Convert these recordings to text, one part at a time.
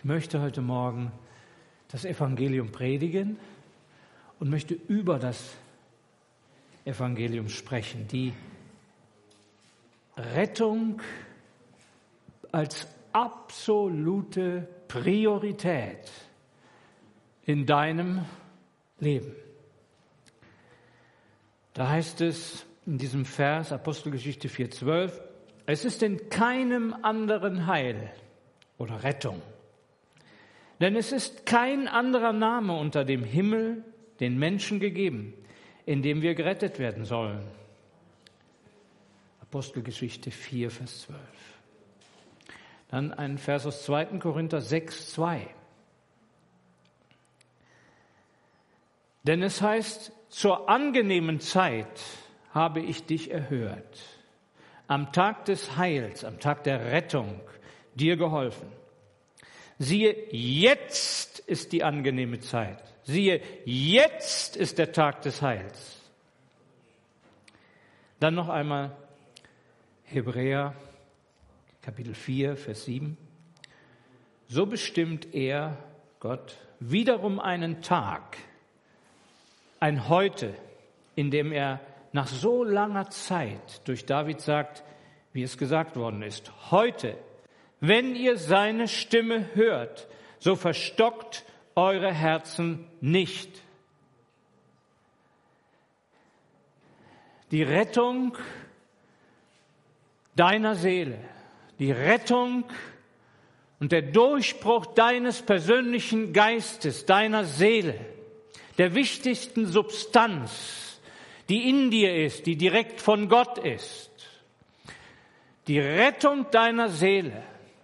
Ich möchte heute Morgen das Evangelium predigen und möchte über das Evangelium sprechen. Die Rettung als absolute Priorität in deinem Leben. Da heißt es in diesem Vers Apostelgeschichte 4.12, es ist in keinem anderen Heil oder Rettung. Denn es ist kein anderer Name unter dem Himmel den Menschen gegeben, in dem wir gerettet werden sollen. Apostelgeschichte 4, Vers 12. Dann ein Vers aus 2. Korinther 6, 2. Denn es heißt, zur angenehmen Zeit habe ich dich erhört, am Tag des Heils, am Tag der Rettung dir geholfen. Siehe, jetzt ist die angenehme Zeit. Siehe, jetzt ist der Tag des Heils. Dann noch einmal Hebräer Kapitel 4, Vers 7. So bestimmt er, Gott, wiederum einen Tag, ein Heute, in dem er nach so langer Zeit durch David sagt, wie es gesagt worden ist, heute, wenn ihr seine Stimme hört, so verstockt eure Herzen nicht. Die Rettung deiner Seele, die Rettung und der Durchbruch deines persönlichen Geistes, deiner Seele, der wichtigsten Substanz, die in dir ist, die direkt von Gott ist. Die Rettung deiner Seele,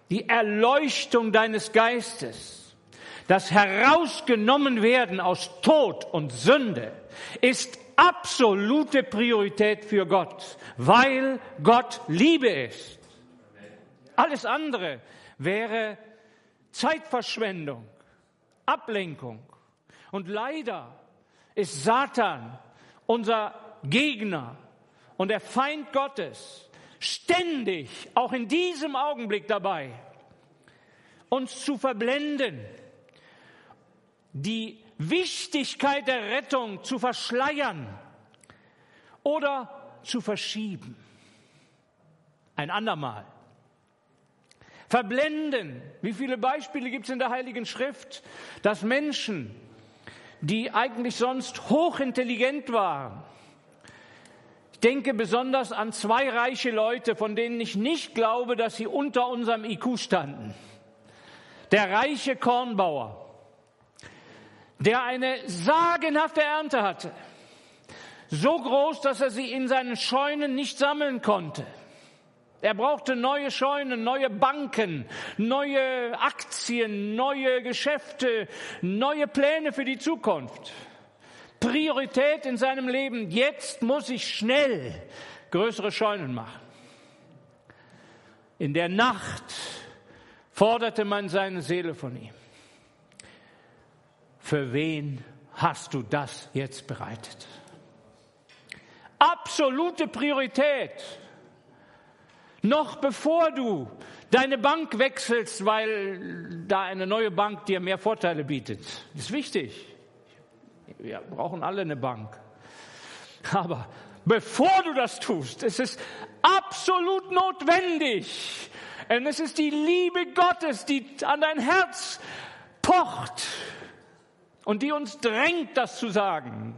die Erleuchtung deines Geistes, das Herausgenommen werden aus Tod und Sünde ist absolute Priorität für Gott, weil Gott Liebe ist. Alles andere wäre Zeitverschwendung, Ablenkung. Und leider ist Satan unser Gegner und der Feind Gottes ständig, auch in diesem Augenblick dabei, uns zu verblenden, die Wichtigkeit der Rettung zu verschleiern oder zu verschieben. Ein andermal verblenden. Wie viele Beispiele gibt es in der Heiligen Schrift, dass Menschen, die eigentlich sonst hochintelligent waren, denke besonders an zwei reiche Leute, von denen ich nicht glaube, dass sie unter unserem IQ standen. Der reiche Kornbauer, der eine sagenhafte Ernte hatte, so groß, dass er sie in seinen Scheunen nicht sammeln konnte. Er brauchte neue Scheunen, neue Banken, neue Aktien, neue Geschäfte, neue Pläne für die Zukunft. Priorität in seinem Leben. Jetzt muss ich schnell größere Scheunen machen. In der Nacht forderte man seine Seele von ihm. Für wen hast du das jetzt bereitet? Absolute Priorität noch bevor du deine Bank wechselst, weil da eine neue Bank dir mehr Vorteile bietet. Das ist wichtig. Wir brauchen alle eine Bank. Aber bevor du das tust, es ist absolut notwendig. Und es ist die Liebe Gottes, die an dein Herz pocht und die uns drängt, das zu sagen,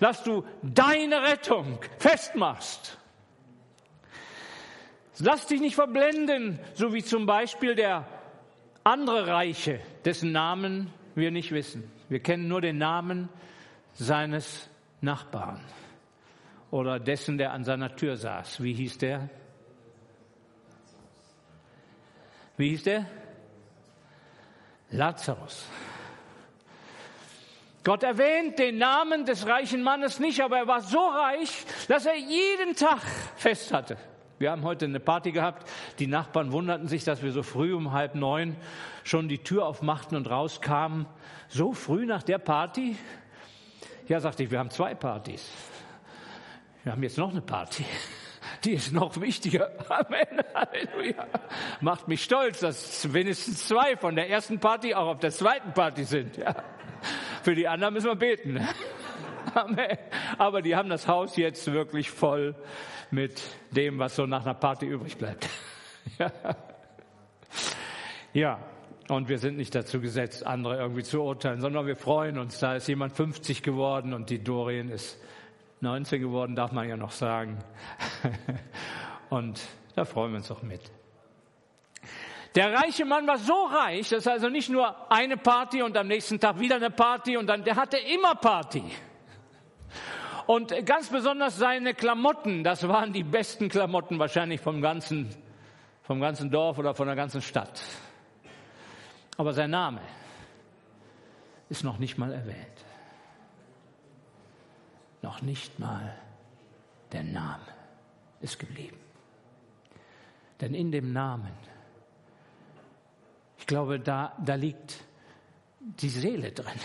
dass du deine Rettung festmachst. Lass dich nicht verblenden, so wie zum Beispiel der andere Reiche, dessen Namen wir nicht wissen. Wir kennen nur den Namen seines Nachbarn oder dessen, der an seiner Tür saß. Wie hieß der? Wie hieß der? Lazarus. Gott erwähnt den Namen des reichen Mannes nicht, aber er war so reich, dass er jeden Tag Fest hatte. Wir haben heute eine Party gehabt. Die Nachbarn wunderten sich, dass wir so früh um halb neun schon die Tür aufmachten und rauskamen. So früh nach der Party? Ja, sagte ich, wir haben zwei Partys. Wir haben jetzt noch eine Party. Die ist noch wichtiger. Amen. Halleluja. Macht mich stolz, dass wenigstens zwei von der ersten Party auch auf der zweiten Party sind. Ja. Für die anderen müssen wir beten. Amen. Aber die haben das Haus jetzt wirklich voll mit dem, was so nach einer Party übrig bleibt. Ja. Und wir sind nicht dazu gesetzt, andere irgendwie zu urteilen, sondern wir freuen uns. Da ist jemand 50 geworden und die Dorien ist 19 geworden, darf man ja noch sagen. Und da freuen wir uns auch mit. Der reiche Mann war so reich, dass also nicht nur eine Party und am nächsten Tag wieder eine Party und dann, der hatte immer Party. Und ganz besonders seine Klamotten, das waren die besten Klamotten wahrscheinlich vom ganzen, vom ganzen Dorf oder von der ganzen Stadt. Aber sein Name ist noch nicht mal erwähnt. Noch nicht mal der Name ist geblieben. Denn in dem Namen, ich glaube, da, da liegt die Seele drin.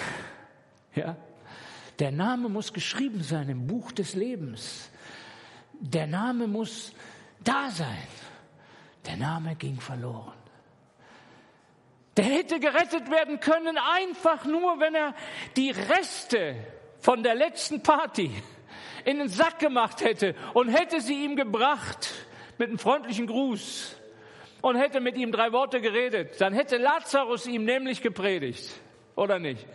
Ja? Der Name muss geschrieben sein im Buch des Lebens. Der Name muss da sein. Der Name ging verloren. Der hätte gerettet werden können, einfach nur, wenn er die Reste von der letzten Party in den Sack gemacht hätte und hätte sie ihm gebracht mit einem freundlichen Gruß und hätte mit ihm drei Worte geredet, dann hätte Lazarus ihm nämlich gepredigt, oder nicht?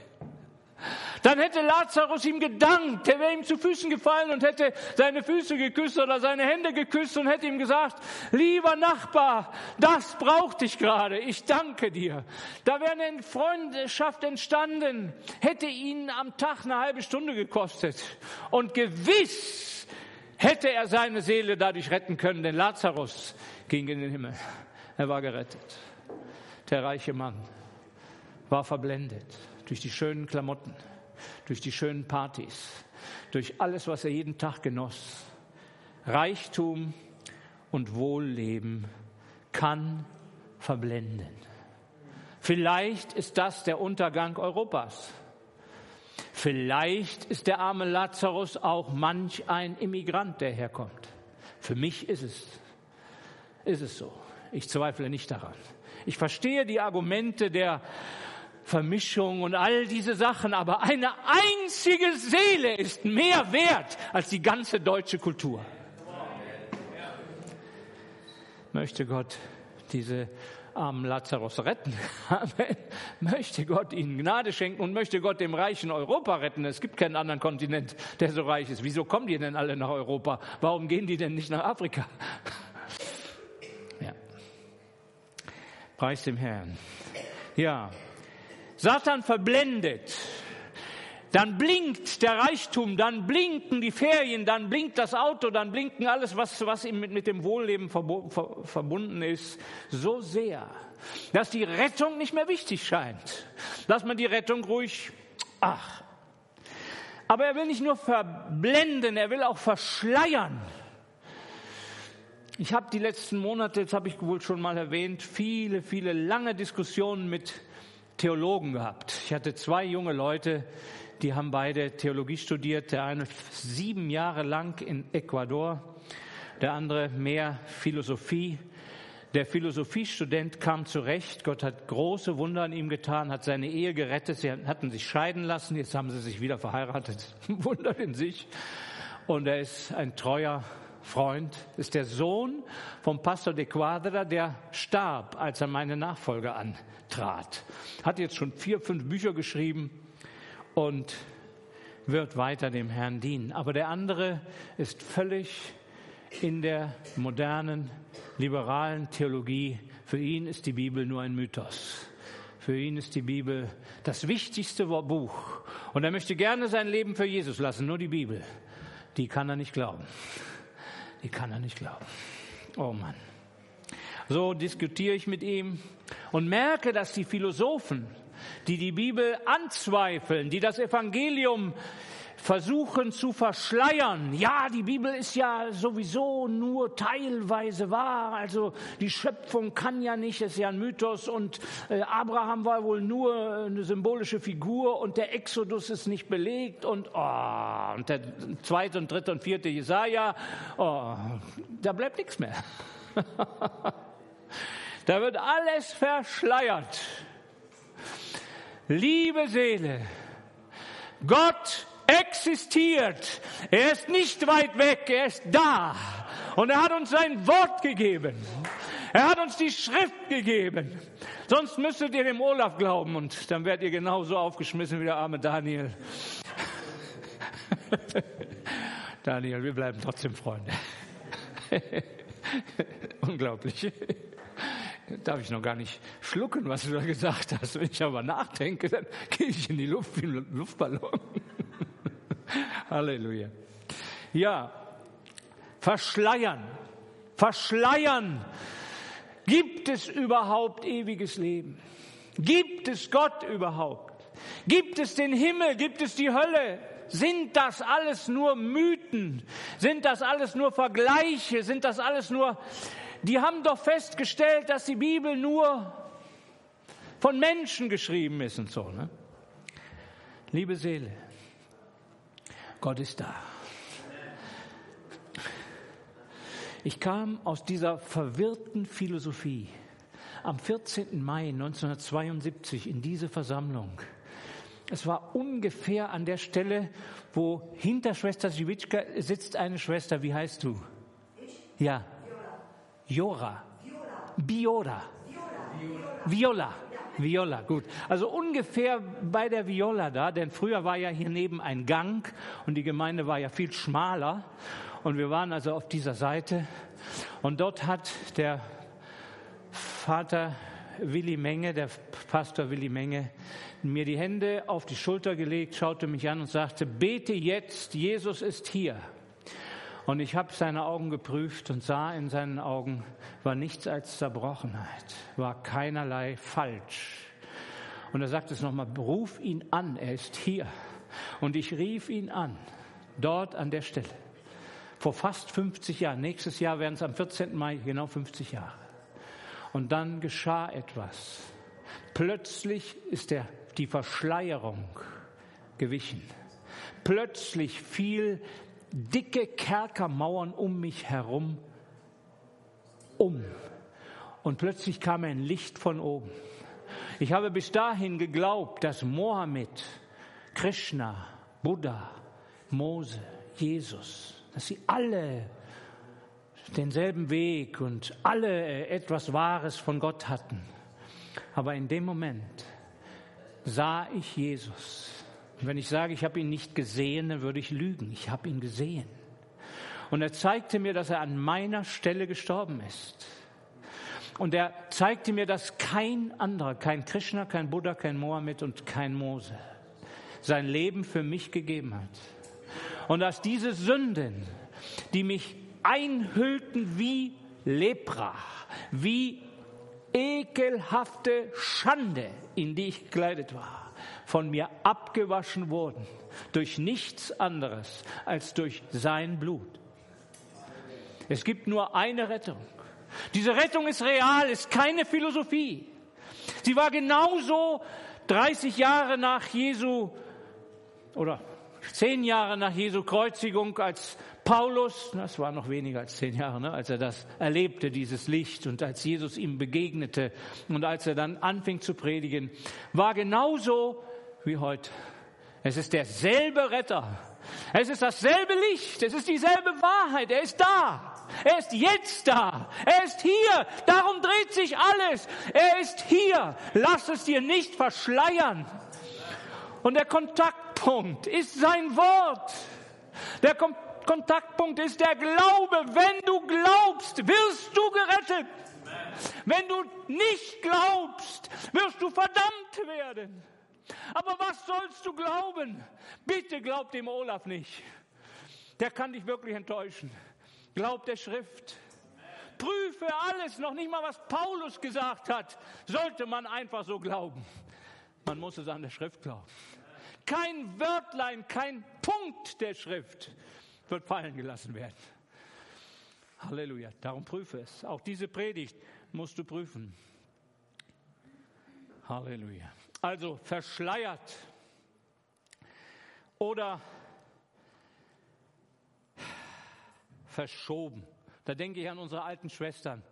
Dann hätte Lazarus ihm gedankt, er wäre ihm zu Füßen gefallen und hätte seine Füße geküsst oder seine Hände geküsst und hätte ihm gesagt, lieber Nachbar, das brauchte ich gerade, ich danke dir. Da wäre eine Freundschaft entstanden, hätte ihn am Tag eine halbe Stunde gekostet und gewiss hätte er seine Seele dadurch retten können, denn Lazarus ging in den Himmel. Er war gerettet. Der reiche Mann war verblendet durch die schönen Klamotten durch die schönen Partys, durch alles, was er jeden Tag genoss. Reichtum und Wohlleben kann verblenden. Vielleicht ist das der Untergang Europas. Vielleicht ist der arme Lazarus auch manch ein Immigrant, der herkommt. Für mich ist es, ist es so. Ich zweifle nicht daran. Ich verstehe die Argumente der Vermischung und all diese Sachen, aber eine einzige Seele ist mehr wert als die ganze deutsche Kultur. Möchte Gott diese armen Lazarus retten. Möchte Gott ihnen Gnade schenken und möchte Gott dem reichen Europa retten. Es gibt keinen anderen Kontinent, der so reich ist. Wieso kommen die denn alle nach Europa? Warum gehen die denn nicht nach Afrika? Ja. Preis dem Herrn. Ja, Satan verblendet, dann blinkt der Reichtum, dann blinken die Ferien, dann blinkt das Auto, dann blinken alles, was, was ihm mit, mit dem Wohlleben verbunden ist, so sehr, dass die Rettung nicht mehr wichtig scheint. Lass man die Rettung ruhig, ach. Aber er will nicht nur verblenden, er will auch verschleiern. Ich habe die letzten Monate, das habe ich wohl schon mal erwähnt, viele, viele lange Diskussionen mit Theologen gehabt. Ich hatte zwei junge Leute, die haben beide Theologie studiert. Der eine sieben Jahre lang in Ecuador, der andere mehr Philosophie. Der Philosophiestudent kam zurecht. Gott hat große Wunder an ihm getan, hat seine Ehe gerettet. Sie hatten sich scheiden lassen. Jetzt haben sie sich wieder verheiratet. Wunder in sich. Und er ist ein treuer Freund, ist der Sohn vom Pastor de Quadra, der starb, als er meine Nachfolge an trat. Hat jetzt schon vier, fünf Bücher geschrieben und wird weiter dem Herrn dienen. Aber der andere ist völlig in der modernen, liberalen Theologie. Für ihn ist die Bibel nur ein Mythos. Für ihn ist die Bibel das wichtigste Buch. Und er möchte gerne sein Leben für Jesus lassen, nur die Bibel. Die kann er nicht glauben. Die kann er nicht glauben. Oh Mann. So diskutiere ich mit ihm und merke, dass die Philosophen, die die Bibel anzweifeln, die das Evangelium versuchen zu verschleiern. Ja, die Bibel ist ja sowieso nur teilweise wahr. Also die Schöpfung kann ja nicht, ist ja ein Mythos und äh, Abraham war wohl nur eine symbolische Figur und der Exodus ist nicht belegt und, oh, und der zweite und dritte und vierte Jesaja, oh, da bleibt nichts mehr. da wird alles verschleiert. Liebe Seele, Gott existiert. Er ist nicht weit weg, er ist da. Und er hat uns sein Wort gegeben. Er hat uns die Schrift gegeben. Sonst müsstet ihr dem Olaf glauben und dann werdet ihr genauso aufgeschmissen wie der arme Daniel. Daniel, wir bleiben trotzdem Freunde. Unglaublich. Darf ich noch gar nicht schlucken, was du da gesagt hast. Wenn ich aber nachdenke, dann gehe ich in die Luft wie ein Luftballon. Halleluja. Ja, verschleiern, verschleiern. Gibt es überhaupt ewiges Leben? Gibt es Gott überhaupt? Gibt es den Himmel? Gibt es die Hölle? Sind das alles nur Mythen? Sind das alles nur Vergleiche? Sind das alles nur... Die haben doch festgestellt, dass die Bibel nur von Menschen geschrieben ist und so. Ne? Liebe Seele, Gott ist da. Ich kam aus dieser verwirrten Philosophie am 14. Mai 1972 in diese Versammlung. Es war ungefähr an der Stelle, wo hinter Schwester Ziewitschka sitzt eine Schwester. Wie heißt du? Ich? Ja. Jora. Biora. Viola. Viola. Viola, gut. Also ungefähr bei der Viola da, denn früher war ja hier neben ein Gang und die Gemeinde war ja viel schmaler und wir waren also auf dieser Seite und dort hat der Vater Willi Menge, der Pastor Willi Menge, mir die Hände auf die Schulter gelegt, schaute mich an und sagte, bete jetzt, Jesus ist hier. Und ich habe seine Augen geprüft und sah in seinen Augen, war nichts als Zerbrochenheit, war keinerlei falsch. Und er sagt es nochmal, ruf ihn an, er ist hier. Und ich rief ihn an, dort an der Stelle. Vor fast 50 Jahren, nächstes Jahr werden es am 14. Mai genau 50 Jahre. Und dann geschah etwas. Plötzlich ist der, die Verschleierung gewichen. Plötzlich fiel dicke Kerkermauern um mich herum um. Und plötzlich kam ein Licht von oben. Ich habe bis dahin geglaubt, dass Mohammed, Krishna, Buddha, Mose, Jesus, dass sie alle denselben Weg und alle etwas Wahres von Gott hatten. Aber in dem Moment sah ich Jesus wenn ich sage, ich habe ihn nicht gesehen, dann würde ich lügen. Ich habe ihn gesehen. Und er zeigte mir, dass er an meiner Stelle gestorben ist. Und er zeigte mir, dass kein anderer, kein Krishna, kein Buddha, kein Mohammed und kein Mose sein Leben für mich gegeben hat. Und dass diese Sünden, die mich einhüllten wie Lepra, wie ekelhafte Schande, in die ich gekleidet war, von mir abgewaschen wurden durch nichts anderes als durch sein Blut. Es gibt nur eine Rettung. Diese Rettung ist real, ist keine Philosophie. Sie war genauso 30 Jahre nach Jesu oder zehn Jahre nach Jesu Kreuzigung, als Paulus, das war noch weniger als zehn Jahre, ne, als er das erlebte, dieses Licht, und als Jesus ihm begegnete und als er dann anfing zu predigen, war genauso wie heute. Es ist derselbe Retter. Es ist dasselbe Licht. Es ist dieselbe Wahrheit. Er ist da. Er ist jetzt da. Er ist hier. Darum dreht sich alles. Er ist hier. Lass es dir nicht verschleiern. Und der Kontaktpunkt ist sein Wort. Der Kontaktpunkt ist der Glaube. Wenn du glaubst, wirst du gerettet. Wenn du nicht glaubst, wirst du verdammt werden. Aber was sollst du glauben? Bitte glaub dem Olaf nicht. Der kann dich wirklich enttäuschen. Glaub der Schrift. Prüfe alles, noch nicht mal was Paulus gesagt hat, sollte man einfach so glauben. Man muss es an der Schrift glauben. Kein Wörtlein, kein Punkt der Schrift wird fallen gelassen werden. Halleluja. Darum prüfe es. Auch diese Predigt musst du prüfen. Halleluja. Also verschleiert oder verschoben. Da denke ich an unsere alten Schwestern.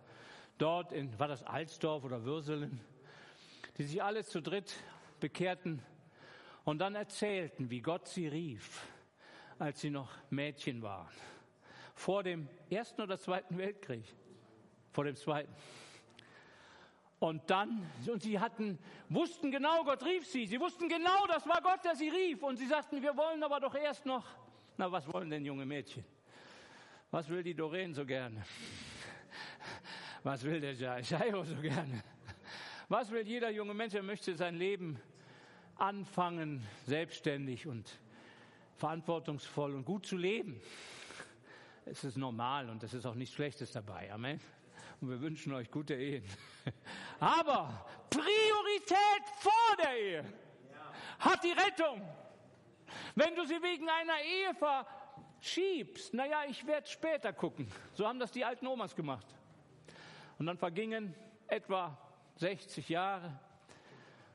Dort in, war das Alsdorf oder Würselen, die sich alle zu dritt bekehrten und dann erzählten, wie Gott sie rief, als sie noch Mädchen waren. Vor dem Ersten oder Zweiten Weltkrieg. Vor dem Zweiten. Und dann, und sie hatten, wussten genau, Gott rief sie. Sie wussten genau, das war Gott, der sie rief. Und sie sagten, wir wollen aber doch erst noch, na, was wollen denn junge Mädchen? Was will die Doreen so gerne? Was will der Jairo so gerne? Was will jeder junge Mensch? Er möchte sein Leben anfangen, selbstständig und verantwortungsvoll und gut zu leben. Es ist normal und es ist auch nichts Schlechtes dabei. Amen. Und wir wünschen euch gute Ehen. Aber Priorität vor der Ehe hat die Rettung. Wenn du sie wegen einer Ehe verschiebst, naja, ich werde später gucken. So haben das die alten Omas gemacht. Und dann vergingen etwa 60 Jahre,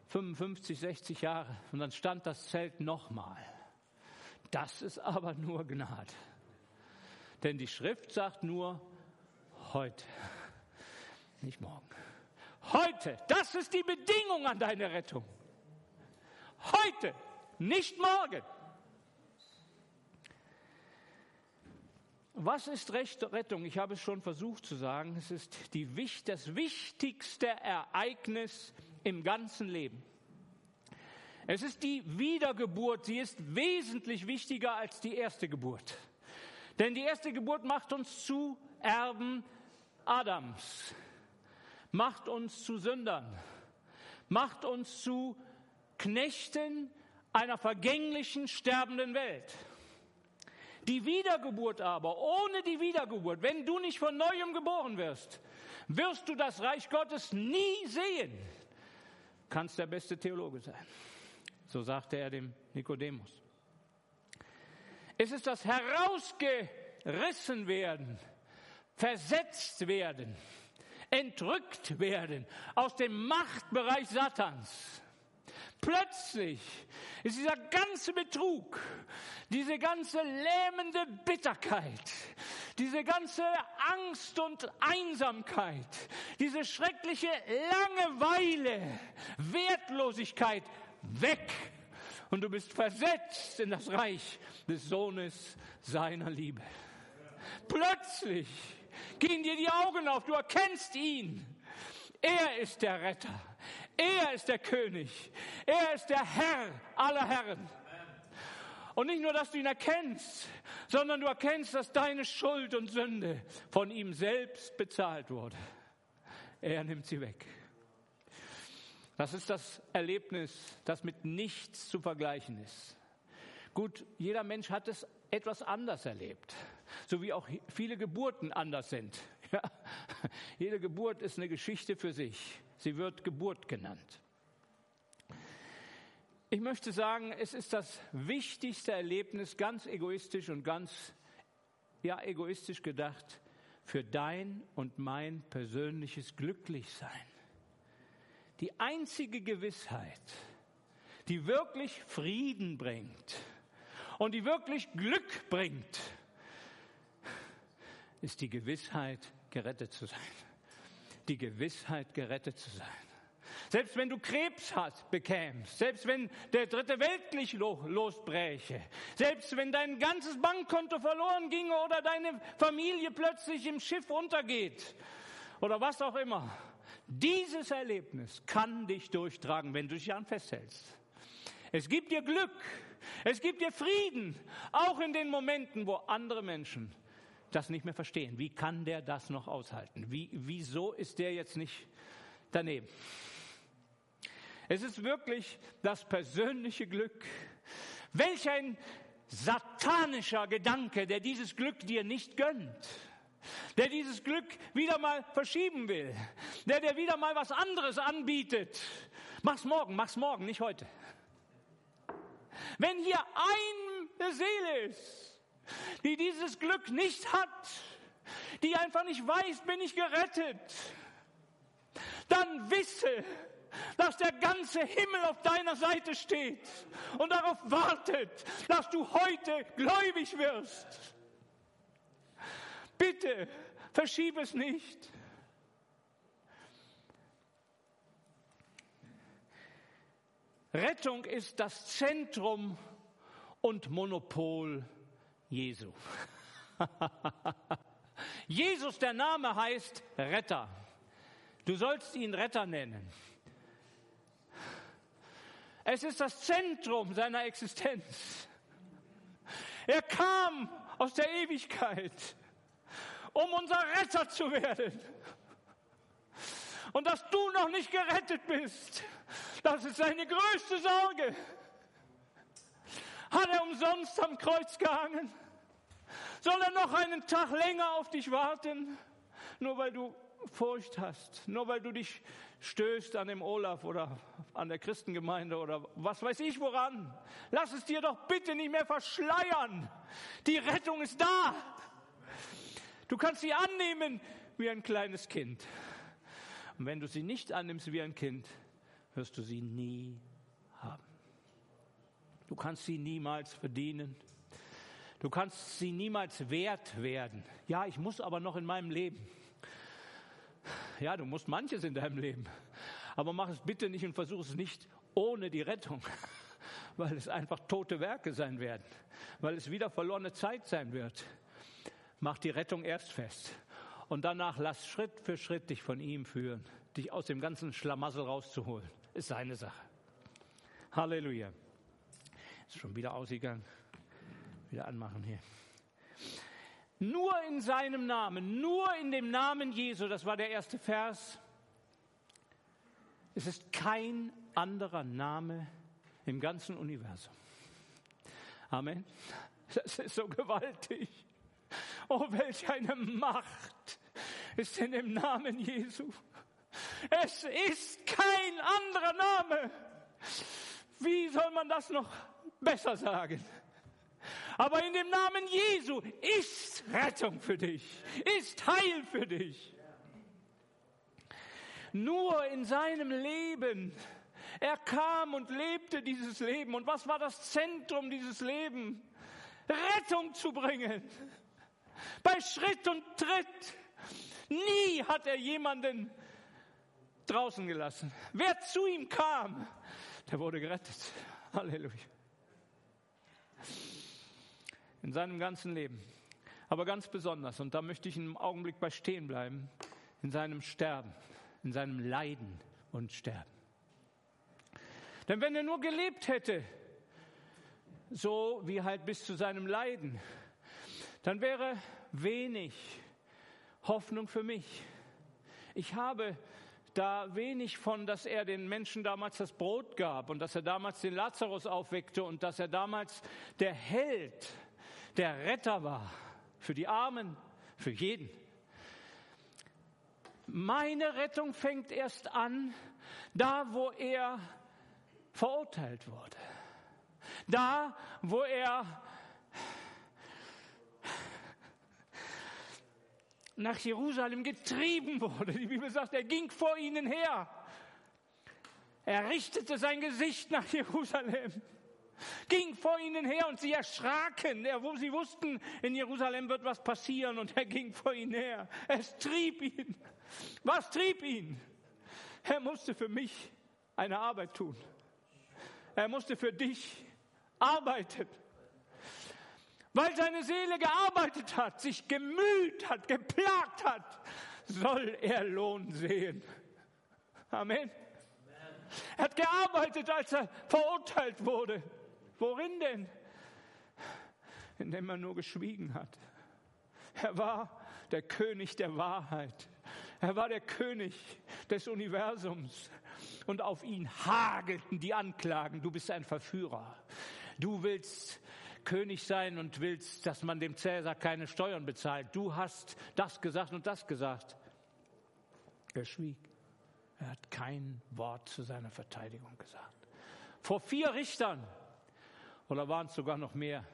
55, 60 Jahre. Und dann stand das Zelt nochmal. Das ist aber nur Gnade. Denn die Schrift sagt nur heute, nicht morgen. Heute, das ist die Bedingung an deine Rettung. Heute, nicht morgen. Was ist Rettung? Ich habe es schon versucht zu sagen. Es ist die, das wichtigste Ereignis im ganzen Leben. Es ist die Wiedergeburt. Sie ist wesentlich wichtiger als die erste Geburt. Denn die erste Geburt macht uns zu Erben Adams, macht uns zu Sündern, macht uns zu Knechten einer vergänglichen, sterbenden Welt. Die Wiedergeburt aber, ohne die Wiedergeburt, wenn du nicht von neuem geboren wirst, wirst du das Reich Gottes nie sehen. Kannst der beste Theologe sein. So sagte er dem Nikodemus. Es ist das herausgerissen werden, versetzt werden, entrückt werden aus dem Machtbereich Satans Plötzlich ist dieser ganze Betrug, diese ganze lähmende Bitterkeit, diese ganze Angst und Einsamkeit, diese schreckliche Langeweile, Wertlosigkeit weg. Und du bist versetzt in das Reich des Sohnes seiner Liebe. Plötzlich gehen dir die Augen auf, du erkennst ihn. Er ist der Retter. Er ist der König. Er ist der Herr aller Herren. Und nicht nur, dass du ihn erkennst, sondern du erkennst, dass deine Schuld und Sünde von ihm selbst bezahlt wurde. Er nimmt sie weg. Das ist das Erlebnis, das mit nichts zu vergleichen ist. Gut, jeder Mensch hat es etwas anders erlebt, so wie auch viele Geburten anders sind. Ja, jede Geburt ist eine Geschichte für sich. Sie wird Geburt genannt. Ich möchte sagen, es ist das wichtigste Erlebnis, ganz egoistisch und ganz, ja, egoistisch gedacht, für dein und mein persönliches Glücklichsein. Die einzige Gewissheit, die wirklich Frieden bringt und die wirklich Glück bringt, ist die Gewissheit, gerettet zu sein. Die Gewissheit, gerettet zu sein. Selbst wenn du Krebs hast, bekämst, selbst wenn der dritte Weltkrieg losbräche, selbst wenn dein ganzes Bankkonto verloren ginge oder deine Familie plötzlich im Schiff untergeht oder was auch immer, dieses Erlebnis kann dich durchtragen, wenn du dich an festhältst. Es gibt dir Glück, es gibt dir Frieden, auch in den Momenten, wo andere Menschen das nicht mehr verstehen. Wie kann der das noch aushalten? Wie, wieso ist der jetzt nicht daneben? Es ist wirklich das persönliche Glück. Welch ein satanischer Gedanke, der dieses Glück dir nicht gönnt, der dieses Glück wieder mal verschieben will, der dir wieder mal was anderes anbietet. Mach's morgen, mach's morgen, nicht heute. Wenn hier eine Seele ist, die dieses Glück nicht hat, die einfach nicht weiß, bin ich gerettet, dann wisse, dass der ganze Himmel auf deiner Seite steht und darauf wartet, dass du heute gläubig wirst. Bitte, verschiebe es nicht. Rettung ist das Zentrum und Monopol Jesu. Jesus, der Name heißt Retter. Du sollst ihn Retter nennen. Es ist das Zentrum seiner Existenz. Er kam aus der Ewigkeit, um unser Retter zu werden. Und dass du noch nicht gerettet bist, das ist seine größte Sorge. Hat er umsonst am Kreuz gehangen? Soll er noch einen Tag länger auf dich warten? Nur weil du Furcht hast, nur weil du dich stößt an dem Olaf oder an der Christengemeinde oder was weiß ich woran. Lass es dir doch bitte nicht mehr verschleiern. Die Rettung ist da. Du kannst sie annehmen wie ein kleines Kind. Und wenn du sie nicht annimmst wie ein Kind, wirst du sie nie haben. Du kannst sie niemals verdienen. Du kannst sie niemals wert werden. Ja, ich muss aber noch in meinem Leben. Ja, du musst manches in deinem Leben. Aber mach es bitte nicht und versuch es nicht ohne die Rettung. Weil es einfach tote Werke sein werden. Weil es wieder verlorene Zeit sein wird. Mach die Rettung erst fest. Und danach lass Schritt für Schritt dich von ihm führen. Dich aus dem ganzen Schlamassel rauszuholen. Ist seine Sache. Halleluja. Ist schon wieder ausgegangen. Wieder anmachen hier. Nur in seinem Namen, nur in dem Namen Jesu, das war der erste Vers. Es ist kein anderer Name im ganzen Universum. Amen. Das ist so gewaltig. Oh, welch eine Macht ist in dem Namen Jesu. Es ist kein anderer Name. Wie soll man das noch besser sagen? Aber in dem Namen Jesu ist Rettung für dich, ist Heil für dich. Nur in seinem Leben. Er kam und lebte dieses Leben. Und was war das Zentrum dieses Lebens? Rettung zu bringen. Bei Schritt und Tritt. Nie hat er jemanden draußen gelassen. Wer zu ihm kam, der wurde gerettet. Halleluja in seinem ganzen Leben. Aber ganz besonders, und da möchte ich einen Augenblick bei stehen bleiben, in seinem Sterben, in seinem Leiden und Sterben. Denn wenn er nur gelebt hätte, so wie halt bis zu seinem Leiden, dann wäre wenig Hoffnung für mich. Ich habe da wenig von, dass er den Menschen damals das Brot gab und dass er damals den Lazarus aufweckte und dass er damals der Held der Retter war für die Armen, für jeden. Meine Rettung fängt erst an, da wo er verurteilt wurde. Da wo er nach Jerusalem getrieben wurde. Die Bibel sagt, er ging vor ihnen her. Er richtete sein Gesicht nach Jerusalem ging vor ihnen her und sie erschraken. Sie wussten, in Jerusalem wird was passieren und er ging vor ihnen her. Es trieb ihn. Was trieb ihn? Er musste für mich eine Arbeit tun. Er musste für dich arbeiten. Weil seine Seele gearbeitet hat, sich gemüht hat, geplagt hat, soll er Lohn sehen. Amen. Er hat gearbeitet, als er verurteilt wurde. Worin denn? Indem er nur geschwiegen hat. Er war der König der Wahrheit. Er war der König des Universums. Und auf ihn hagelten die Anklagen. Du bist ein Verführer. Du willst König sein und willst, dass man dem Cäsar keine Steuern bezahlt. Du hast das gesagt und das gesagt. Er schwieg. Er hat kein Wort zu seiner Verteidigung gesagt. Vor vier Richtern Oder waren es sogar noch mehr?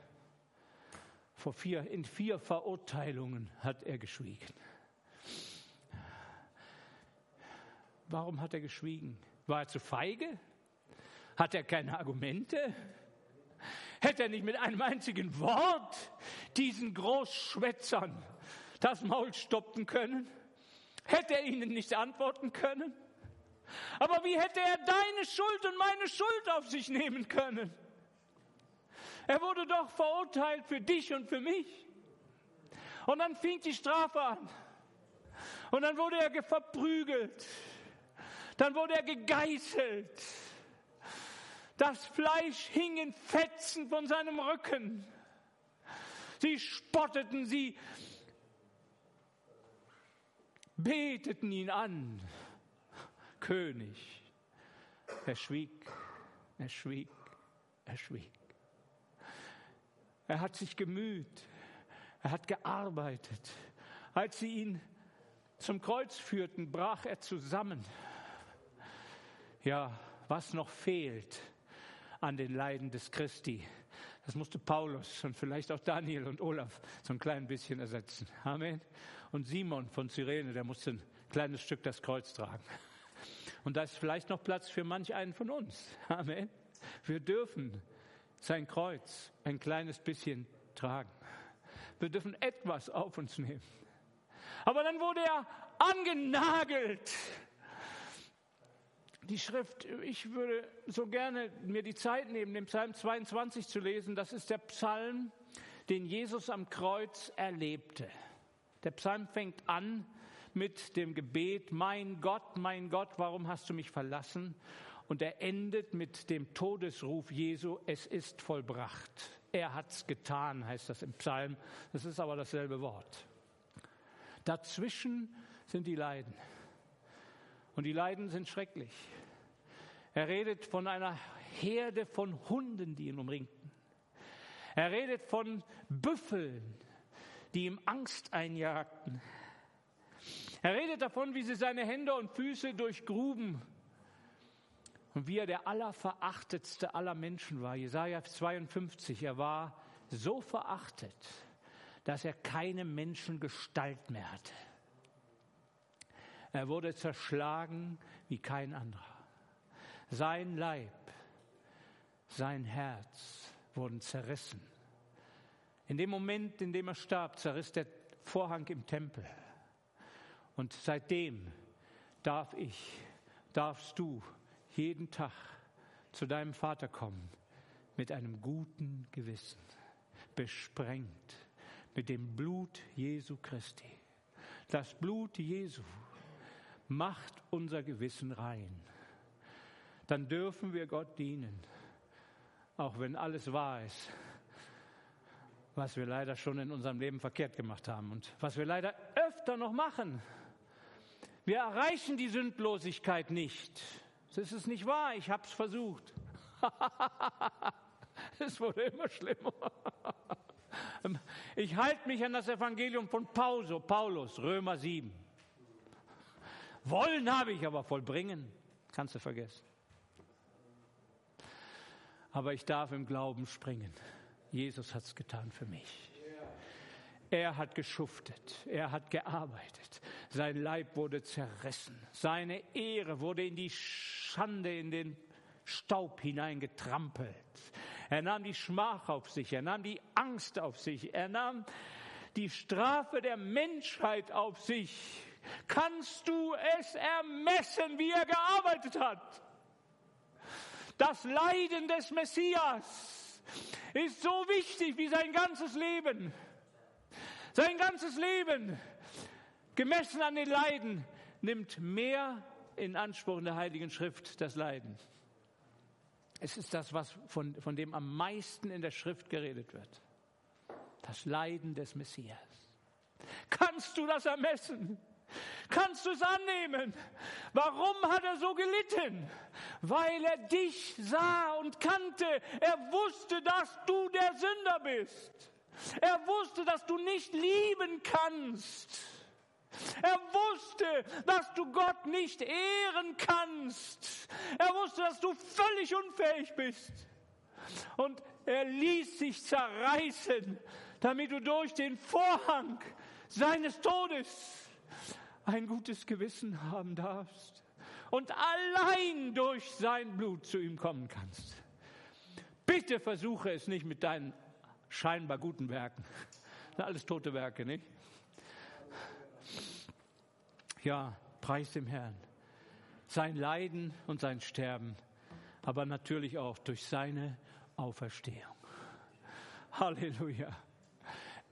Vor vier, in vier Verurteilungen hat er geschwiegen. Warum hat er geschwiegen? War er zu feige? Hat er keine Argumente? Hätte er nicht mit einem einzigen Wort diesen Großschwätzern das Maul stoppen können? Hätte er ihnen nicht antworten können? Aber wie hätte er deine Schuld und meine Schuld auf sich nehmen können? Er wurde doch verurteilt für dich und für mich. Und dann fing die Strafe an. Und dann wurde er verprügelt. Dann wurde er gegeißelt. Das Fleisch hing in Fetzen von seinem Rücken. Sie spotteten, sie beteten ihn an. König. Er schwieg, er schwieg, er schwieg. Er hat sich gemüht, er hat gearbeitet. Als sie ihn zum Kreuz führten, brach er zusammen. Ja, was noch fehlt an den Leiden des Christi, das musste Paulus und vielleicht auch Daniel und Olaf so ein klein bisschen ersetzen. Amen. Und Simon von Cyrene, der musste ein kleines Stück das Kreuz tragen. Und da ist vielleicht noch Platz für manch einen von uns. Amen. Wir dürfen sein Kreuz ein kleines bisschen tragen. Wir dürfen etwas auf uns nehmen. Aber dann wurde er angenagelt. Die Schrift, ich würde so gerne mir die Zeit nehmen, den Psalm 22 zu lesen. Das ist der Psalm, den Jesus am Kreuz erlebte. Der Psalm fängt an mit dem Gebet, mein Gott, mein Gott, warum hast du mich verlassen? Und er endet mit dem Todesruf Jesu, es ist vollbracht. Er hat's getan, heißt das im Psalm. Das ist aber dasselbe Wort. Dazwischen sind die Leiden. Und die Leiden sind schrecklich. Er redet von einer Herde von Hunden, die ihn umringten. Er redet von Büffeln, die ihm Angst einjagten. Er redet davon, wie sie seine Hände und Füße durchgruben und wie er der allerverachtetste aller Menschen war. Jesaja 52, er war so verachtet, dass er keine Menschengestalt mehr hatte. Er wurde zerschlagen wie kein anderer. Sein Leib, sein Herz wurden zerrissen. In dem Moment, in dem er starb, zerriss der Vorhang im Tempel. Und seitdem darf ich, darfst du jeden Tag zu deinem Vater kommen mit einem guten Gewissen, besprengt mit dem Blut Jesu Christi. Das Blut Jesu macht unser Gewissen rein. Dann dürfen wir Gott dienen, auch wenn alles wahr ist, was wir leider schon in unserem Leben verkehrt gemacht haben und was wir leider öfter noch machen. Wir erreichen die Sündlosigkeit nicht. Das ist nicht wahr, ich habe es versucht. es wurde immer schlimmer. ich halte mich an das Evangelium von Pauso, Paulus, Römer 7. Wollen habe ich, aber vollbringen kannst du vergessen. Aber ich darf im Glauben springen. Jesus hat es getan für mich. Er hat geschuftet, er hat gearbeitet, sein Leib wurde zerrissen, seine Ehre wurde in die Schande, in den Staub hineingetrampelt. Er nahm die Schmach auf sich, er nahm die Angst auf sich, er nahm die Strafe der Menschheit auf sich. Kannst du es ermessen, wie er gearbeitet hat? Das Leiden des Messias ist so wichtig wie sein ganzes Leben. Sein ganzes Leben, gemessen an den Leiden, nimmt mehr in Anspruch in der Heiligen Schrift das Leiden. Es ist das, was von, von dem am meisten in der Schrift geredet wird. Das Leiden des Messias. Kannst du das ermessen? Kannst du es annehmen? Warum hat er so gelitten? Weil er dich sah und kannte. Er wusste, dass du der Sünder bist. Er wusste, dass du nicht lieben kannst. Er wusste, dass du Gott nicht ehren kannst. Er wusste, dass du völlig unfähig bist. Und er ließ sich zerreißen, damit du durch den Vorhang seines Todes ein gutes Gewissen haben darfst und allein durch sein Blut zu ihm kommen kannst. Bitte versuche es nicht mit deinen scheinbar guten Werken. Das sind alles tote Werke, nicht? Ja, preis dem Herrn. Sein Leiden und sein Sterben, aber natürlich auch durch seine Auferstehung. Halleluja.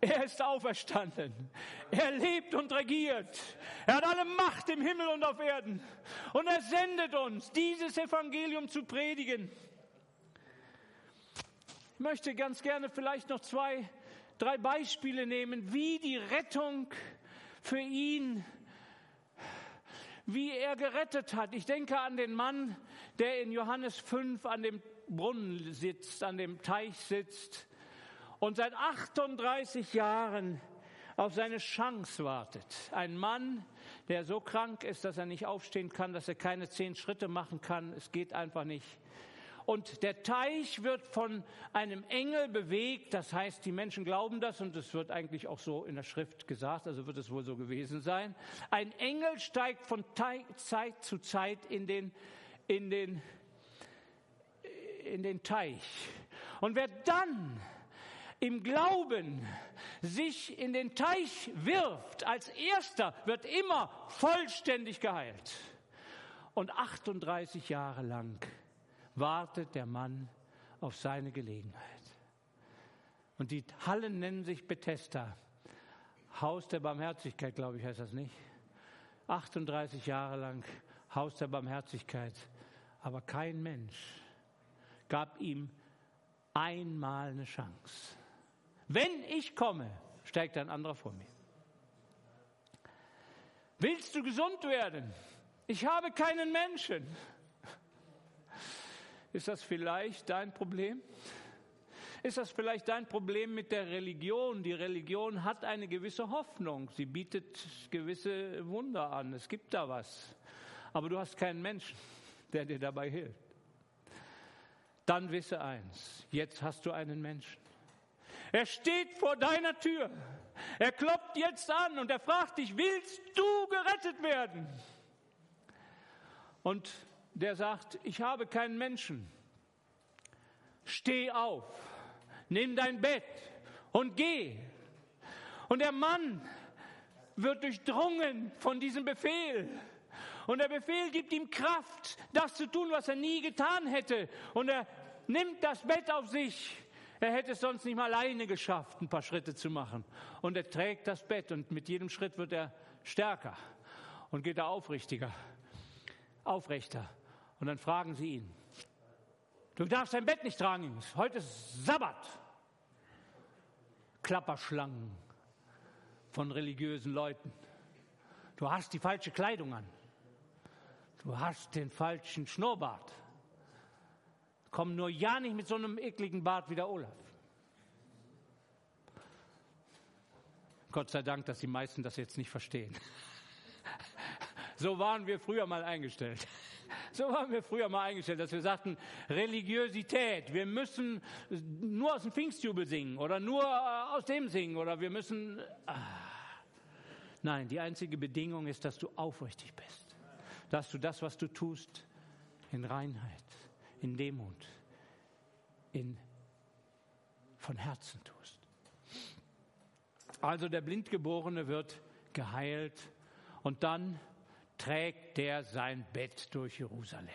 Er ist auferstanden. Er lebt und regiert. Er hat alle Macht im Himmel und auf Erden. Und er sendet uns, dieses Evangelium zu predigen. Ich möchte ganz gerne vielleicht noch zwei, drei Beispiele nehmen, wie die Rettung für ihn, wie er gerettet hat. Ich denke an den Mann, der in Johannes 5 an dem Brunnen sitzt, an dem Teich sitzt und seit 38 Jahren auf seine Chance wartet. Ein Mann, der so krank ist, dass er nicht aufstehen kann, dass er keine zehn Schritte machen kann. Es geht einfach nicht. Und der Teich wird von einem Engel bewegt. Das heißt, die Menschen glauben das und es wird eigentlich auch so in der Schrift gesagt, also wird es wohl so gewesen sein. Ein Engel steigt von Zeit zu Zeit in den, in den, in den Teich. Und wer dann im Glauben sich in den Teich wirft, als erster wird immer vollständig geheilt. Und 38 Jahre lang wartet der Mann auf seine Gelegenheit. Und die Hallen nennen sich Bethesda. Haus der Barmherzigkeit, glaube ich, heißt das nicht. 38 Jahre lang Haus der Barmherzigkeit. Aber kein Mensch gab ihm einmal eine Chance. Wenn ich komme, steigt ein anderer vor mir. Willst du gesund werden? Ich habe keinen Menschen. Ist das vielleicht dein Problem? Ist das vielleicht dein Problem mit der Religion? Die Religion hat eine gewisse Hoffnung. Sie bietet gewisse Wunder an. Es gibt da was. Aber du hast keinen Menschen, der dir dabei hilft. Dann wisse eins. Jetzt hast du einen Menschen. Er steht vor deiner Tür. Er klopft jetzt an und er fragt dich, willst du gerettet werden? Und der sagt, ich habe keinen Menschen. Steh auf, nimm dein Bett und geh. Und der Mann wird durchdrungen von diesem Befehl. Und der Befehl gibt ihm Kraft, das zu tun, was er nie getan hätte. Und er nimmt das Bett auf sich. Er hätte es sonst nicht mal alleine geschafft, ein paar Schritte zu machen. Und er trägt das Bett und mit jedem Schritt wird er stärker und geht er aufrichtiger, aufrechter. Und dann fragen sie ihn, du darfst dein Bett nicht tragen, heute ist Sabbat. Klapperschlangen von religiösen Leuten. Du hast die falsche Kleidung an. Du hast den falschen Schnurrbart. Komm nur ja nicht mit so einem ekligen Bart wie der Olaf. Gott sei Dank, dass die meisten das jetzt nicht verstehen. So waren wir früher mal eingestellt. So waren wir früher mal eingestellt, dass wir sagten, Religiosität, wir müssen nur aus dem Pfingstjubel singen oder nur äh, aus dem singen oder wir müssen. Ah. Nein, die einzige Bedingung ist, dass du aufrichtig bist. Dass du das, was du tust, in Reinheit, in Demut, in, von Herzen tust. Also der Blindgeborene wird geheilt und dann trägt der sein Bett durch Jerusalem.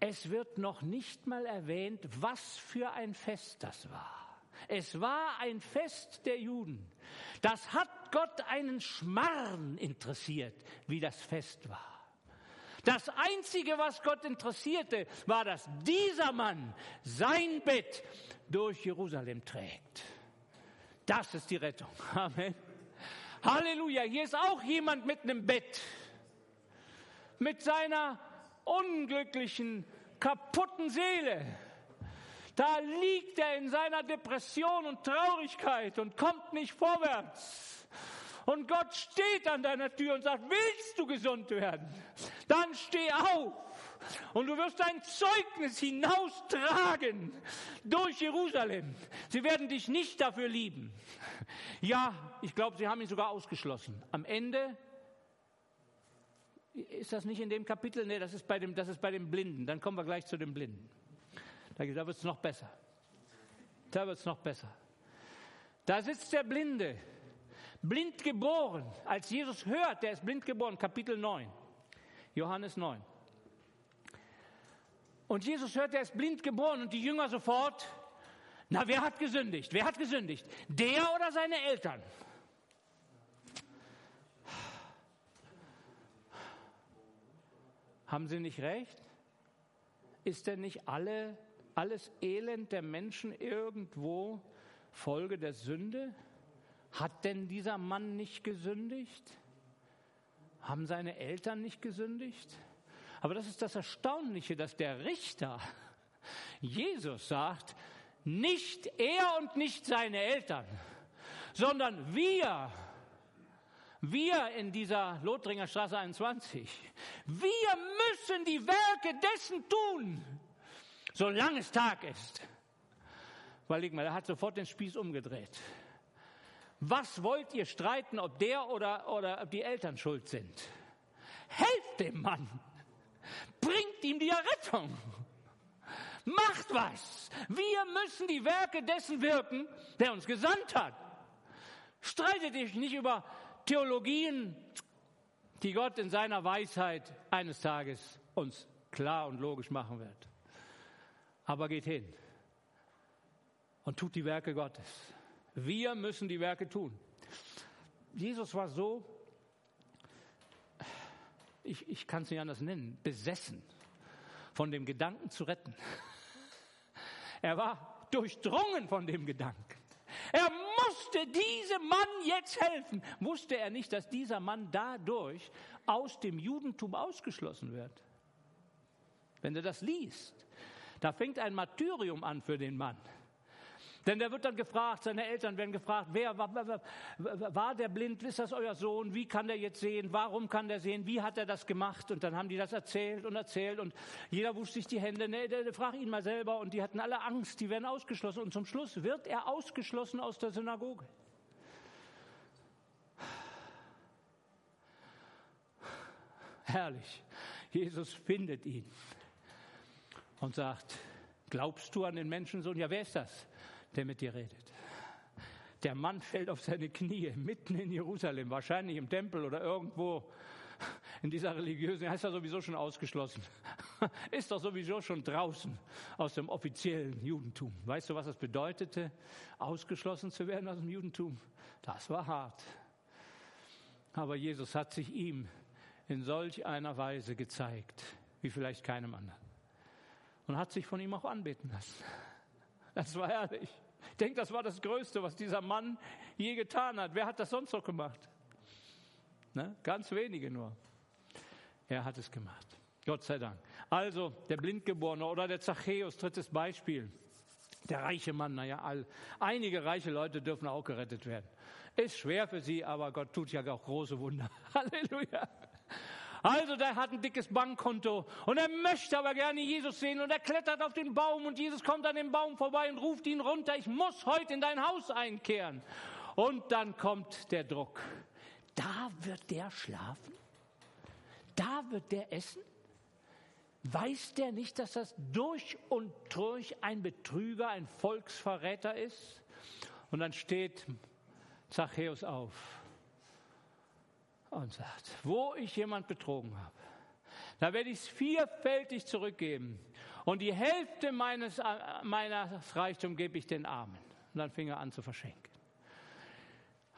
Es wird noch nicht mal erwähnt, was für ein Fest das war. Es war ein Fest der Juden. Das hat Gott einen Schmarrn interessiert, wie das Fest war. Das Einzige, was Gott interessierte, war, dass dieser Mann sein Bett durch Jerusalem trägt. Das ist die Rettung. Amen. Halleluja. Hier ist auch jemand mit einem Bett mit seiner unglücklichen, kaputten Seele. Da liegt er in seiner Depression und Traurigkeit und kommt nicht vorwärts. Und Gott steht an deiner Tür und sagt, willst du gesund werden? Dann steh auf und du wirst dein Zeugnis hinaustragen durch Jerusalem. Sie werden dich nicht dafür lieben. Ja, ich glaube, sie haben ihn sogar ausgeschlossen. Am Ende ist das nicht in dem Kapitel? Nee, das ist bei dem, das ist bei dem Blinden. Dann kommen wir gleich zu dem Blinden. Da, da wird es noch besser. Da wird es noch besser. Da sitzt der Blinde, blind geboren. Als Jesus hört, der ist blind geboren, Kapitel 9, Johannes 9. Und Jesus hört, der ist blind geboren und die Jünger sofort, na, wer hat gesündigt? Wer hat gesündigt? Der oder seine Eltern? Haben Sie nicht recht? Ist denn nicht alle, alles Elend der Menschen irgendwo Folge der Sünde? Hat denn dieser Mann nicht gesündigt? Haben seine Eltern nicht gesündigt? Aber das ist das Erstaunliche, dass der Richter Jesus sagt, nicht er und nicht seine Eltern, sondern wir wir in dieser Lothringer Straße 21, wir müssen die Werke dessen tun, solange es Tag ist. Überleg mal, er hat sofort den Spieß umgedreht. Was wollt ihr streiten, ob der oder, oder ob die Eltern schuld sind? Helft dem Mann. Bringt ihm die Errettung. Macht was. Wir müssen die Werke dessen wirken, der uns gesandt hat. Streitet dich nicht über Theologien, die Gott in seiner Weisheit eines Tages uns klar und logisch machen wird. Aber geht hin und tut die Werke Gottes. Wir müssen die Werke tun. Jesus war so, ich, ich kann es nicht anders nennen, besessen von dem Gedanken zu retten. Er war durchdrungen von dem Gedanken. Er musste diesem Mann jetzt helfen. Wusste er nicht, dass dieser Mann dadurch aus dem Judentum ausgeschlossen wird? Wenn du das liest, da fängt ein Martyrium an für den Mann. Denn der wird dann gefragt, seine Eltern werden gefragt, wer war, war, war der blind, ist das euer Sohn, wie kann der jetzt sehen, warum kann der sehen, wie hat er das gemacht? Und dann haben die das erzählt und erzählt und jeder wusch sich die Hände, ne, der, der, frag ihn mal selber und die hatten alle Angst, die werden ausgeschlossen und zum Schluss wird er ausgeschlossen aus der Synagoge. Herrlich. Jesus findet ihn und sagt, glaubst du an den Menschensohn? Ja, wer ist das? Der mit dir redet. Der Mann fällt auf seine Knie mitten in Jerusalem, wahrscheinlich im Tempel oder irgendwo in dieser religiösen, er ist ja sowieso schon ausgeschlossen, ist doch sowieso schon draußen aus dem offiziellen Judentum. Weißt du, was das bedeutete, ausgeschlossen zu werden aus dem Judentum? Das war hart. Aber Jesus hat sich ihm in solch einer Weise gezeigt, wie vielleicht keinem anderen. Und hat sich von ihm auch anbeten lassen. Das war herrlich. Ich denke, das war das Größte, was dieser Mann je getan hat. Wer hat das sonst noch gemacht? Ne? Ganz wenige nur. Er hat es gemacht. Gott sei Dank. Also, der Blindgeborene oder der Zachäus, drittes Beispiel. Der reiche Mann, naja, all, einige reiche Leute dürfen auch gerettet werden. Ist schwer für sie, aber Gott tut ja auch große Wunder. Halleluja. Also der hat ein dickes Bankkonto und er möchte aber gerne Jesus sehen und er klettert auf den Baum und Jesus kommt an dem Baum vorbei und ruft ihn runter, ich muss heute in dein Haus einkehren. Und dann kommt der Druck. Da wird der schlafen? Da wird der essen? Weiß der nicht, dass das durch und durch ein Betrüger, ein Volksverräter ist? Und dann steht Zachäus auf und sagt, wo ich jemand betrogen habe, da werde ich es vierfältig zurückgeben. Und die Hälfte meines, meines Reichtums gebe ich den Armen. Und dann fing er an zu verschenken.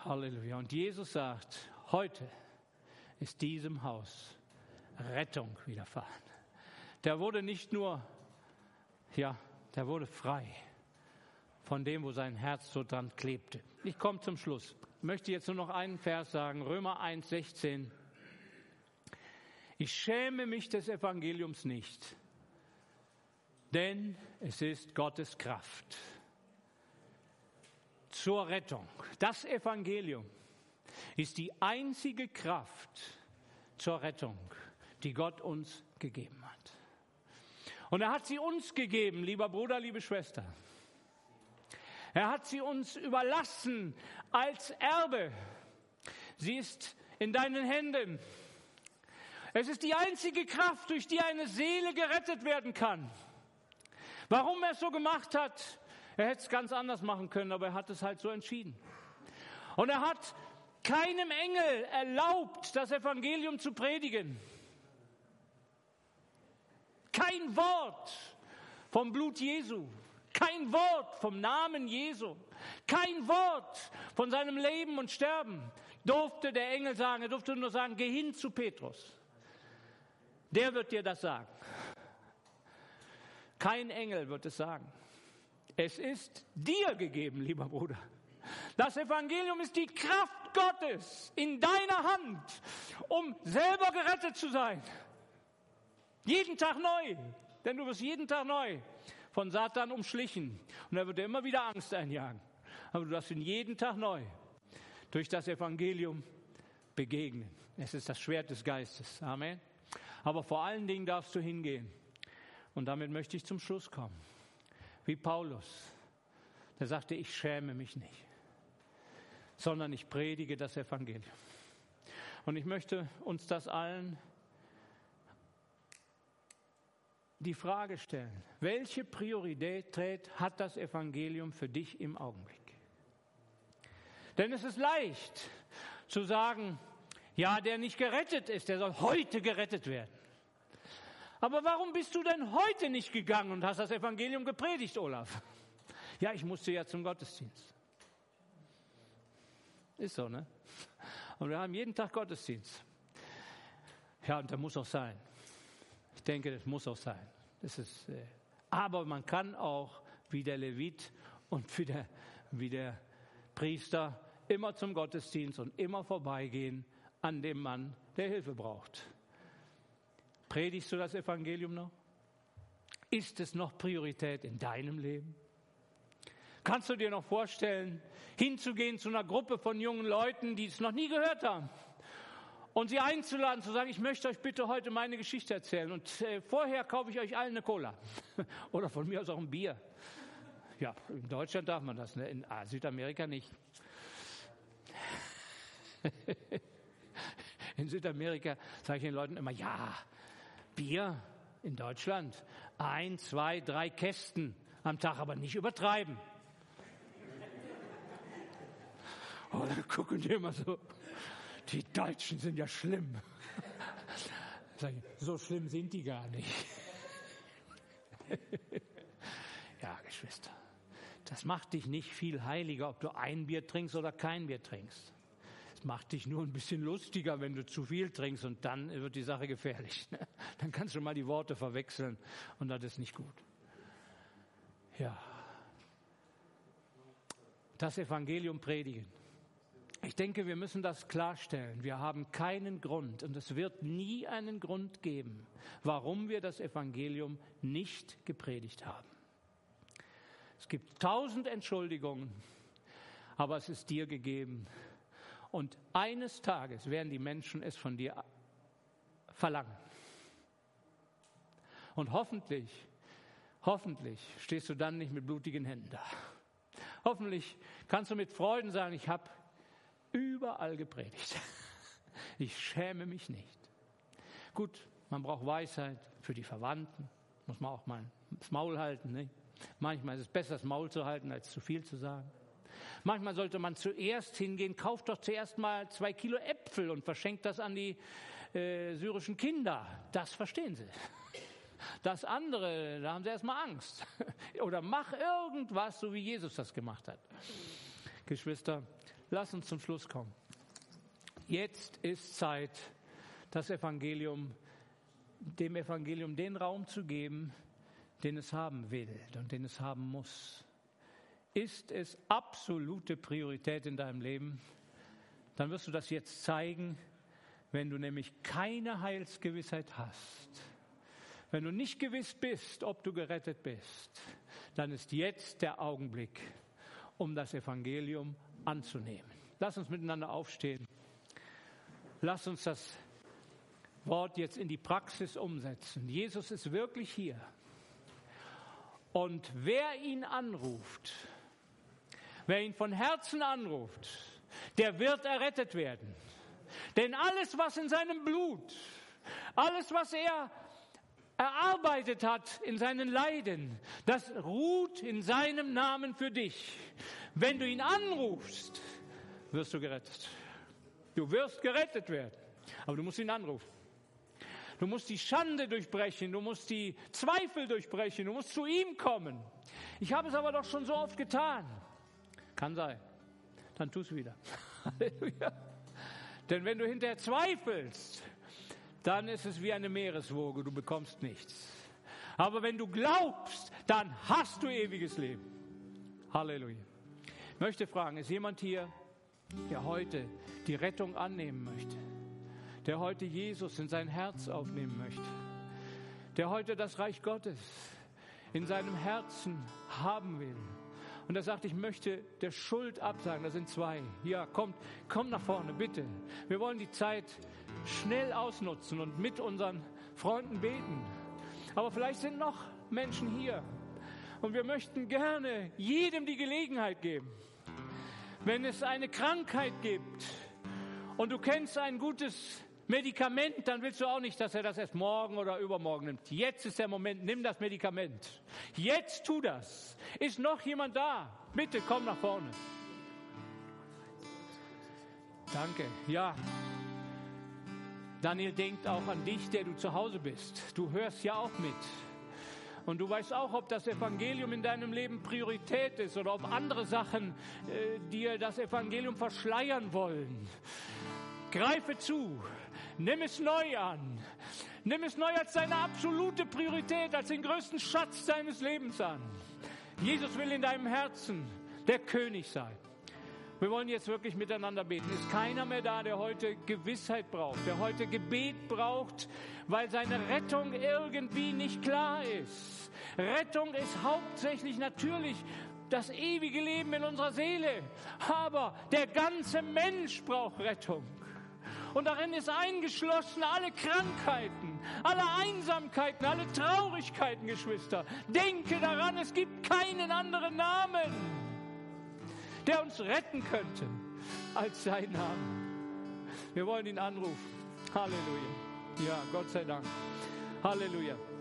Halleluja. Und Jesus sagt, heute ist diesem Haus Rettung widerfahren. Der wurde nicht nur, ja, der wurde frei von dem, wo sein Herz so dran klebte. Ich komme zum Schluss möchte jetzt nur noch einen Vers sagen, Römer 1, 16. Ich schäme mich des Evangeliums nicht, denn es ist Gottes Kraft zur Rettung. Das Evangelium ist die einzige Kraft zur Rettung, die Gott uns gegeben hat. Und er hat sie uns gegeben, lieber Bruder, liebe Schwester. Er hat sie uns überlassen als Erbe. Sie ist in deinen Händen. Es ist die einzige Kraft, durch die eine Seele gerettet werden kann. Warum er es so gemacht hat, er hätte es ganz anders machen können, aber er hat es halt so entschieden. Und er hat keinem Engel erlaubt, das Evangelium zu predigen. Kein Wort vom Blut Jesu, kein Wort vom Namen Jesu, kein Wort von seinem Leben und Sterben durfte der Engel sagen. Er durfte nur sagen, geh hin zu Petrus. Der wird dir das sagen. Kein Engel wird es sagen. Es ist dir gegeben, lieber Bruder. Das Evangelium ist die Kraft Gottes in deiner Hand, um selber gerettet zu sein. Jeden Tag neu. Denn du wirst jeden Tag neu von Satan umschlichen. Und er wird dir immer wieder Angst einjagen. Aber du darfst ihn jeden Tag neu durch das Evangelium begegnen. Es ist das Schwert des Geistes. Amen. Aber vor allen Dingen darfst du hingehen. Und damit möchte ich zum Schluss kommen. Wie Paulus, der sagte, ich schäme mich nicht, sondern ich predige das Evangelium. Und ich möchte uns das allen die Frage stellen, welche Priorität hat das Evangelium für dich im Augenblick? Denn es ist leicht zu sagen, ja, der nicht gerettet ist, der soll heute gerettet werden. Aber warum bist du denn heute nicht gegangen und hast das Evangelium gepredigt, Olaf? Ja, ich musste ja zum Gottesdienst. Ist so, ne? Und wir haben jeden Tag Gottesdienst. Ja, und der muss auch sein. Ich denke, das muss auch sein. Das ist, äh, aber man kann auch wie der Levit und wie der, wie der Priester immer zum Gottesdienst und immer vorbeigehen an dem Mann, der Hilfe braucht. Predigst du das Evangelium noch? Ist es noch Priorität in deinem Leben? Kannst du dir noch vorstellen, hinzugehen zu einer Gruppe von jungen Leuten, die es noch nie gehört haben und sie einzuladen, zu sagen, ich möchte euch bitte heute meine Geschichte erzählen und äh, vorher kaufe ich euch allen eine Cola oder von mir aus auch ein Bier. Ja, in Deutschland darf man das, ne? in ah, Südamerika nicht. in Südamerika sage ich den Leuten immer, ja, Bier in Deutschland, ein, zwei, drei Kästen am Tag, aber nicht übertreiben. Oh, dann gucken die immer so die Deutschen sind ja schlimm. so schlimm sind die gar nicht. ja, Geschwister, das macht dich nicht viel heiliger, ob du ein Bier trinkst oder kein Bier trinkst. Es macht dich nur ein bisschen lustiger, wenn du zu viel trinkst und dann wird die Sache gefährlich. Dann kannst du mal die Worte verwechseln und das ist nicht gut. Ja. Das Evangelium predigen. Ich denke, wir müssen das klarstellen. Wir haben keinen Grund und es wird nie einen Grund geben, warum wir das Evangelium nicht gepredigt haben. Es gibt tausend Entschuldigungen, aber es ist dir gegeben. Und eines Tages werden die Menschen es von dir verlangen. Und hoffentlich, hoffentlich stehst du dann nicht mit blutigen Händen da. Hoffentlich kannst du mit Freuden sagen, ich habe überall gepredigt. Ich schäme mich nicht. Gut, man braucht Weisheit für die Verwandten. Muss man auch mal das Maul halten. Ne? Manchmal ist es besser, das Maul zu halten, als zu viel zu sagen. Manchmal sollte man zuerst hingehen, kauft doch zuerst mal zwei Kilo Äpfel und verschenkt das an die äh, syrischen Kinder. Das verstehen sie. Das andere, da haben sie erstmal Angst. Oder mach irgendwas, so wie Jesus das gemacht hat. Geschwister, Lass uns zum Schluss kommen. Jetzt ist Zeit, das Evangelium, dem Evangelium den Raum zu geben, den es haben will und den es haben muss. Ist es absolute Priorität in deinem Leben? Dann wirst du das jetzt zeigen, wenn du nämlich keine Heilsgewissheit hast. Wenn du nicht gewiss bist, ob du gerettet bist, dann ist jetzt der Augenblick, um das Evangelium anzunehmen. Lass uns miteinander aufstehen. Lass uns das Wort jetzt in die Praxis umsetzen. Jesus ist wirklich hier. Und wer ihn anruft, wer ihn von Herzen anruft, der wird errettet werden. Denn alles, was in seinem Blut, alles, was er erarbeitet hat in seinen Leiden, das ruht in seinem Namen für dich. Wenn du ihn anrufst, wirst du gerettet. Du wirst gerettet werden, aber du musst ihn anrufen. Du musst die Schande durchbrechen, du musst die Zweifel durchbrechen, du musst zu ihm kommen. Ich habe es aber doch schon so oft getan. Kann sein. Dann tu es wieder. Halleluja. Denn wenn du hinterher zweifelst, dann ist es wie eine Meereswoge, du bekommst nichts. Aber wenn du glaubst, dann hast du ewiges Leben. Halleluja. Ich möchte fragen, ist jemand hier, der heute die Rettung annehmen möchte? der heute Jesus in sein Herz aufnehmen möchte, der heute das Reich Gottes in seinem Herzen haben will. Und er sagt, ich möchte der Schuld absagen. Da sind zwei. Ja, kommt, kommt nach vorne, bitte. Wir wollen die Zeit schnell ausnutzen und mit unseren Freunden beten. Aber vielleicht sind noch Menschen hier. Und wir möchten gerne jedem die Gelegenheit geben. Wenn es eine Krankheit gibt und du kennst ein gutes Medikament, dann willst du auch nicht, dass er das erst morgen oder übermorgen nimmt. Jetzt ist der Moment, nimm das Medikament. Jetzt tu das. Ist noch jemand da? Bitte komm nach vorne. Danke. Ja. Daniel denkt auch an dich, der du zu Hause bist. Du hörst ja auch mit. Und du weißt auch, ob das Evangelium in deinem Leben Priorität ist oder ob andere Sachen äh, dir das Evangelium verschleiern wollen. Greife zu, nimm es neu an, nimm es neu als deine absolute Priorität, als den größten Schatz deines Lebens an. Jesus will in deinem Herzen der König sein. Wir wollen jetzt wirklich miteinander beten. Ist keiner mehr da, der heute Gewissheit braucht, der heute Gebet braucht, weil seine Rettung irgendwie nicht klar ist. Rettung ist hauptsächlich natürlich das ewige Leben in unserer Seele, aber der ganze Mensch braucht Rettung. Und darin ist eingeschlossen alle Krankheiten, alle Einsamkeiten, alle Traurigkeiten, Geschwister. Denke daran, es gibt keinen anderen Namen, der uns retten könnte, als sein Name. Wir wollen ihn anrufen. Halleluja. Ja, Gott sei Dank. Halleluja.